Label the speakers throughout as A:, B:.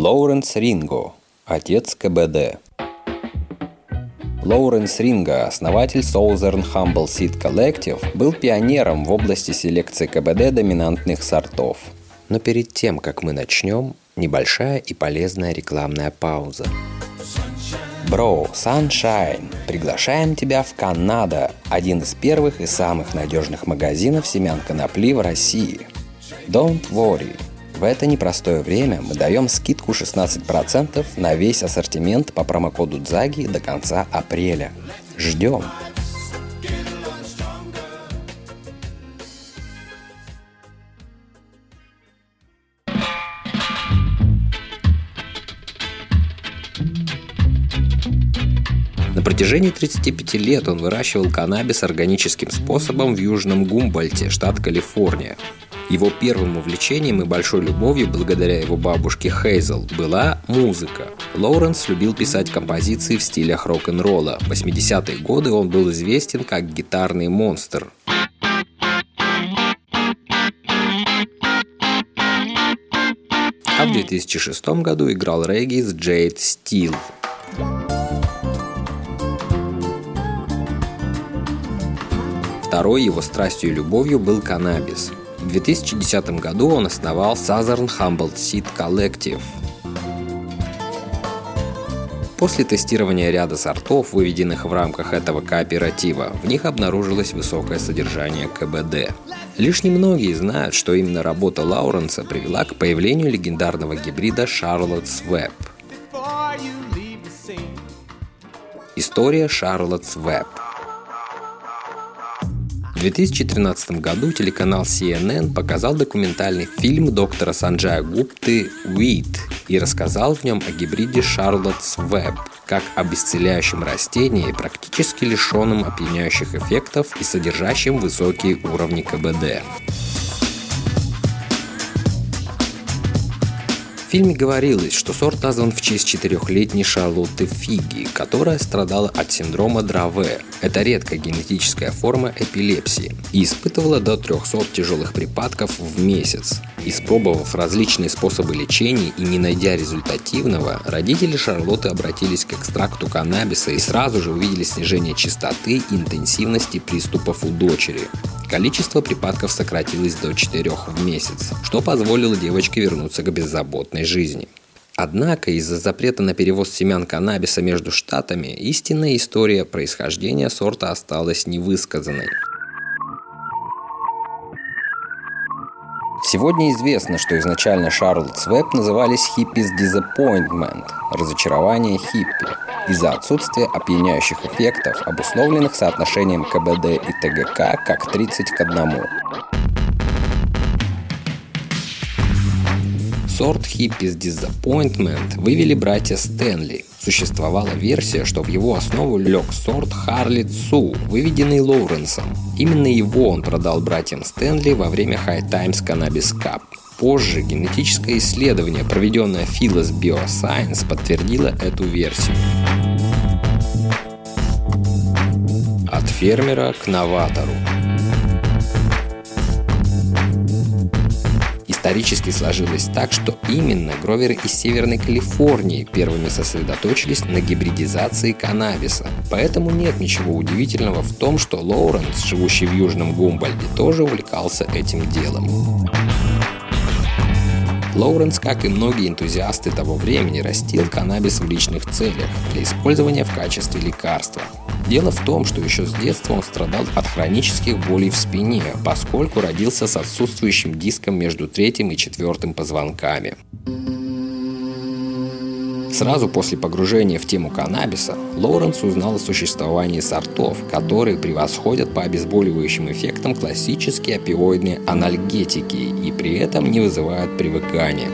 A: Лоуренс Ринго, отец КБД. Лоуренс Ринго, основатель Southern Humble Seed Collective, был пионером в области селекции КБД доминантных сортов. Но перед тем, как мы начнем, небольшая и полезная рекламная пауза. Бро, Sunshine, приглашаем тебя в Канада, один из первых и самых надежных магазинов семян конопли в России. Don't worry, в это непростое время мы даем скидку 16% на весь ассортимент по промокоду ДЗАГИ до конца апреля. Ждем! На протяжении 35 лет он выращивал каннабис органическим способом в Южном Гумбольте, штат Калифорния. Его первым увлечением и большой любовью, благодаря его бабушке Хейзел, была музыка. Лоуренс любил писать композиции в стилях рок-н-ролла. В 80-е годы он был известен как гитарный монстр. А в 2006 году играл регги с Джейд Стил. Второй его страстью и любовью был каннабис. В 2010 году он основал Southern Humboldt Seed Collective. После тестирования ряда сортов, выведенных в рамках этого кооператива, в них обнаружилось высокое содержание КБД. Лишь немногие знают, что именно работа Лауренса привела к появлению легендарного гибрида Charlotte's Web. История Charlotte's Web – в 2013 году телеканал CNN показал документальный фильм доктора Санджая Гупты «Weed» и рассказал в нем о гибриде Charlotte's Web, как об исцеляющем растении, практически лишенном опьяняющих эффектов и содержащем высокие уровни КБД. В фильме говорилось, что сорт назван в честь четырехлетней Шарлотты Фиги, которая страдала от синдрома Драве. Это редкая генетическая форма эпилепсии и испытывала до 300 тяжелых припадков в месяц. Испробовав различные способы лечения и не найдя результативного, родители Шарлотты обратились к экстракту каннабиса и сразу же увидели снижение частоты и интенсивности приступов у дочери. Количество припадков сократилось до 4 в месяц, что позволило девочке вернуться к беззаботной жизни. Однако из-за запрета на перевоз семян каннабиса между штатами истинная история происхождения сорта осталась невысказанной. Сегодня известно, что изначально Шарлотс Веб назывались Hippies Disappointment – разочарование хиппи, из-за отсутствия опьяняющих эффектов, обусловленных соотношением КБД и ТГК как 30 к 1. Сорт Hippies Disappointment вывели братья Стэнли. Существовала версия, что в его основу лег сорт Харли Цу, выведенный Лоуренсом. Именно его он продал братьям Стэнли во время High Times Cannabis Cup. Позже генетическое исследование, проведенное Phyllis Bioscience, подтвердило эту версию. От фермера к новатору. Исторически сложилось так, что именно гроверы из Северной Калифорнии первыми сосредоточились на гибридизации каннабиса. Поэтому нет ничего удивительного в том, что Лоуренс, живущий в Южном Гумбольде, тоже увлекался этим делом. Лоуренс, как и многие энтузиасты того времени, растил каннабис в личных целях для использования в качестве лекарства. Дело в том, что еще с детства он страдал от хронических болей в спине, поскольку родился с отсутствующим диском между третьим и четвертым позвонками. Сразу после погружения в тему каннабиса Лоуренс узнал о существовании сортов, которые превосходят по обезболивающим эффектам классические опиоидные анальгетики и при этом не вызывают привыкания.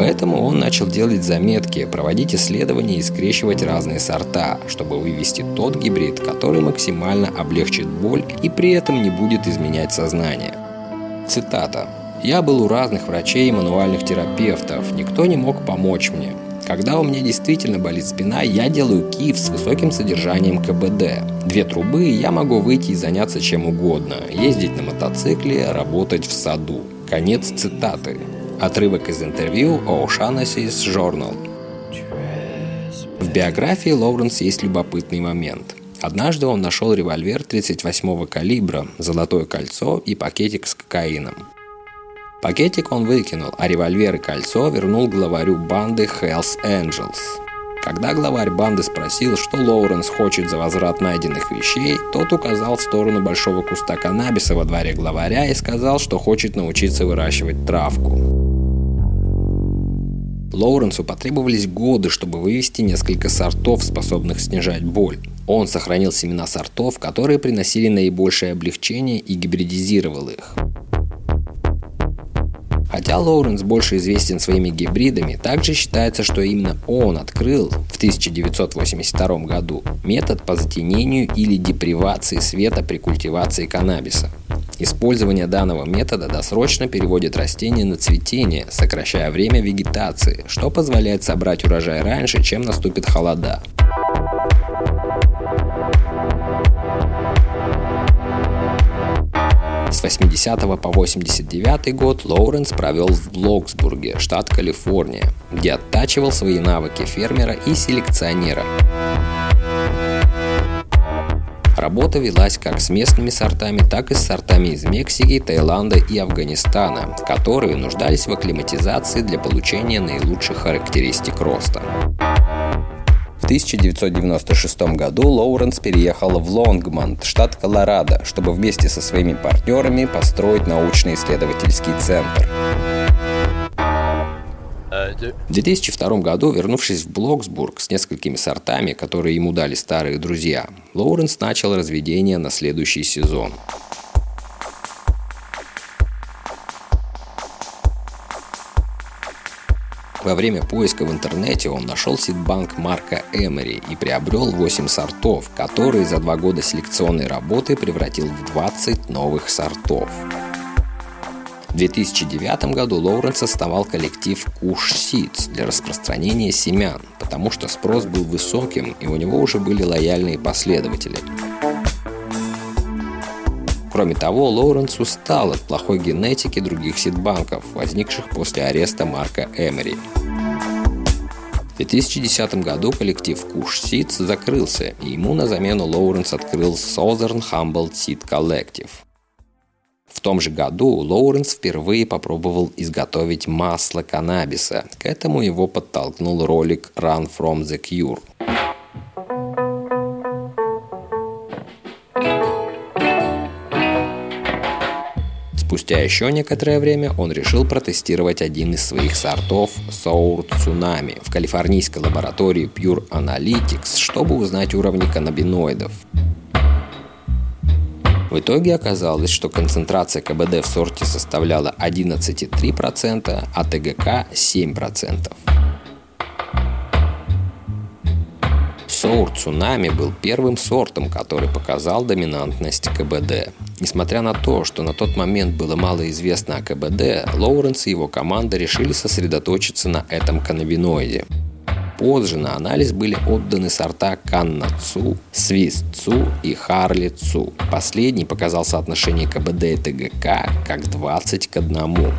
A: Поэтому он начал делать заметки, проводить исследования и скрещивать разные сорта, чтобы вывести тот гибрид, который максимально облегчит боль и при этом не будет изменять сознание. Цитата. «Я был у разных врачей и мануальных терапевтов, никто не мог помочь мне. Когда у меня действительно болит спина, я делаю киф с высоким содержанием КБД. Две трубы, и я могу выйти и заняться чем угодно. Ездить на мотоцикле, работать в саду. Конец цитаты. Отрывок из интервью O'Shaughnessy's Journal. В биографии Лоуренс есть любопытный момент. Однажды он нашел револьвер 38-го калибра, золотое кольцо и пакетик с кокаином. Пакетик он выкинул, а револьвер и кольцо вернул главарю банды Hells Angels. Когда главарь банды спросил, что Лоуренс хочет за возврат найденных вещей, тот указал в сторону большого куста каннабиса во дворе главаря и сказал, что хочет научиться выращивать травку. Лоуренсу потребовались годы, чтобы вывести несколько сортов, способных снижать боль. Он сохранил семена сортов, которые приносили наибольшее облегчение и гибридизировал их. Хотя Лоуренс больше известен своими гибридами, также считается, что именно он открыл в 1982 году метод по затенению или депривации света при культивации каннабиса. Использование данного метода досрочно переводит растение на цветение, сокращая время вегетации, что позволяет собрать урожай раньше, чем наступит холода. С 80 по 89 год Лоуренс провел в Блоксбурге, штат Калифорния, где оттачивал свои навыки фермера и селекционера. Работа велась как с местными сортами, так и с сортами из Мексики, Таиланда и Афганистана, которые нуждались в акклиматизации для получения наилучших характеристик роста. 1996 году Лоуренс переехал в Лонгмонт, штат Колорадо, чтобы вместе со своими партнерами построить научно-исследовательский центр. В 2002 году, вернувшись в Блоксбург с несколькими сортами, которые ему дали старые друзья, Лоуренс начал разведение на следующий сезон. Во время поиска в интернете он нашел сидбанк Марка Эмери и приобрел 8 сортов, которые за два года селекционной работы превратил в 20 новых сортов. В 2009 году Лоуренс основал коллектив Kush Seeds для распространения семян, потому что спрос был высоким и у него уже были лояльные последователи – Кроме того, Лоуренс устал от плохой генетики других сидбанков, возникших после ареста Марка Эмери. В 2010 году коллектив Kush Seeds закрылся, и ему на замену Лоуренс открыл Southern Humboldt Seed Collective. В том же году Лоуренс впервые попробовал изготовить масло каннабиса. К этому его подтолкнул ролик Run from the Cure. Спустя еще некоторое время он решил протестировать один из своих сортов Sour Tsunami в калифорнийской лаборатории Pure Analytics, чтобы узнать уровни каннабиноидов. В итоге оказалось, что концентрация КБД в сорте составляла 11,3%, а ТГК 7%. Соур Цунами был первым сортом, который показал доминантность КБД. Несмотря на то, что на тот момент было мало известно о КБД, Лоуренс и его команда решили сосредоточиться на этом каннабиноиде. Позже на анализ были отданы сорта Канна Цу, Свист Цу и Харли Цу. Последний показал соотношение КБД и ТГК как 20 к 1.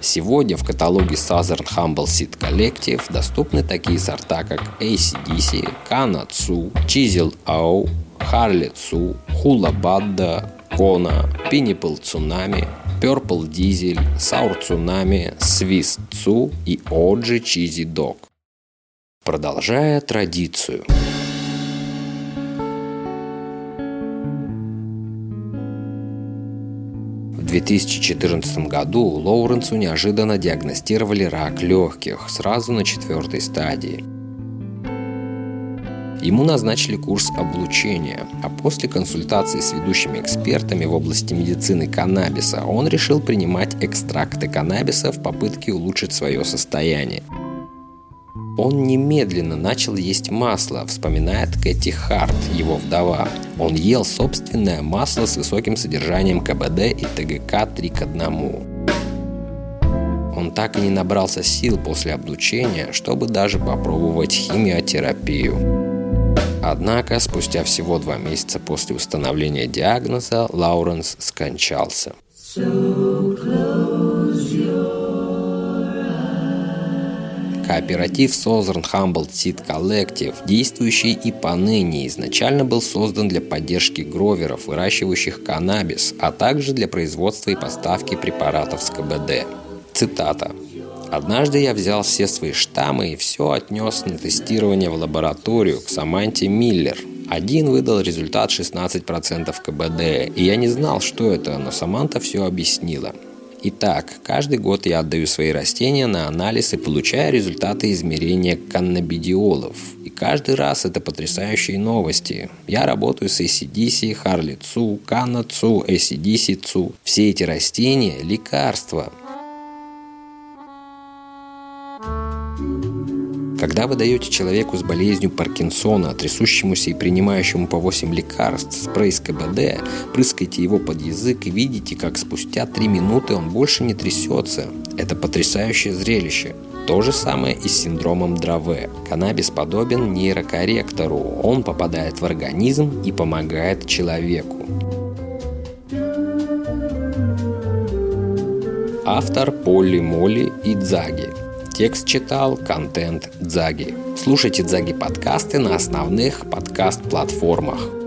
A: Сегодня в каталоге Southern Humble Seed Collective доступны такие сорта, как ACDC, Kana Tsu, Chisel Au, Harley Tsu, Hula Badda, Kona, Pineapple Tsunami, Purple Diesel, Sour Tsunami, Swiss Tsu и Oji Cheesy Dog. Продолжая традицию. 2014 году Лоуренсу неожиданно диагностировали рак легких сразу на четвертой стадии. Ему назначили курс облучения, а после консультации с ведущими экспертами в области медицины каннабиса он решил принимать экстракты каннабиса в попытке улучшить свое состояние – он немедленно начал есть масло, вспоминает Кэти Харт, его вдова. Он ел собственное масло с высоким содержанием КБД и ТГК 3 к 1. Он так и не набрался сил после облучения, чтобы даже попробовать химиотерапию. Однако, спустя всего два месяца после установления диагноза, Лауренс скончался. Кооператив Southern Humboldt Seed Collective, действующий и поныне, изначально был создан для поддержки гроверов, выращивающих каннабис, а также для производства и поставки препаратов с КБД. Цитата. Однажды я взял все свои штаммы и все отнес на тестирование в лабораторию к Саманте Миллер. Один выдал результат 16% КБД, и я не знал, что это, но Саманта все объяснила. Итак, каждый год я отдаю свои растения на анализ и получаю результаты измерения каннабидиолов. И каждый раз это потрясающие новости. Я работаю с ACDC, Харли Цу, Канна Цу, ACDC Цу. Все эти растения – лекарства. Когда вы даете человеку с болезнью Паркинсона, трясущемуся и принимающему по 8 лекарств, спрей с КБД, прыскаете его под язык и видите, как спустя 3 минуты он больше не трясется. Это потрясающее зрелище. То же самое и с синдромом Драве. Каннабис подобен нейрокорректору. Он попадает в организм и помогает человеку. Автор Полли Молли и Дзаги. Текст читал контент Дзаги. Слушайте Дзаги подкасты на основных подкаст-платформах.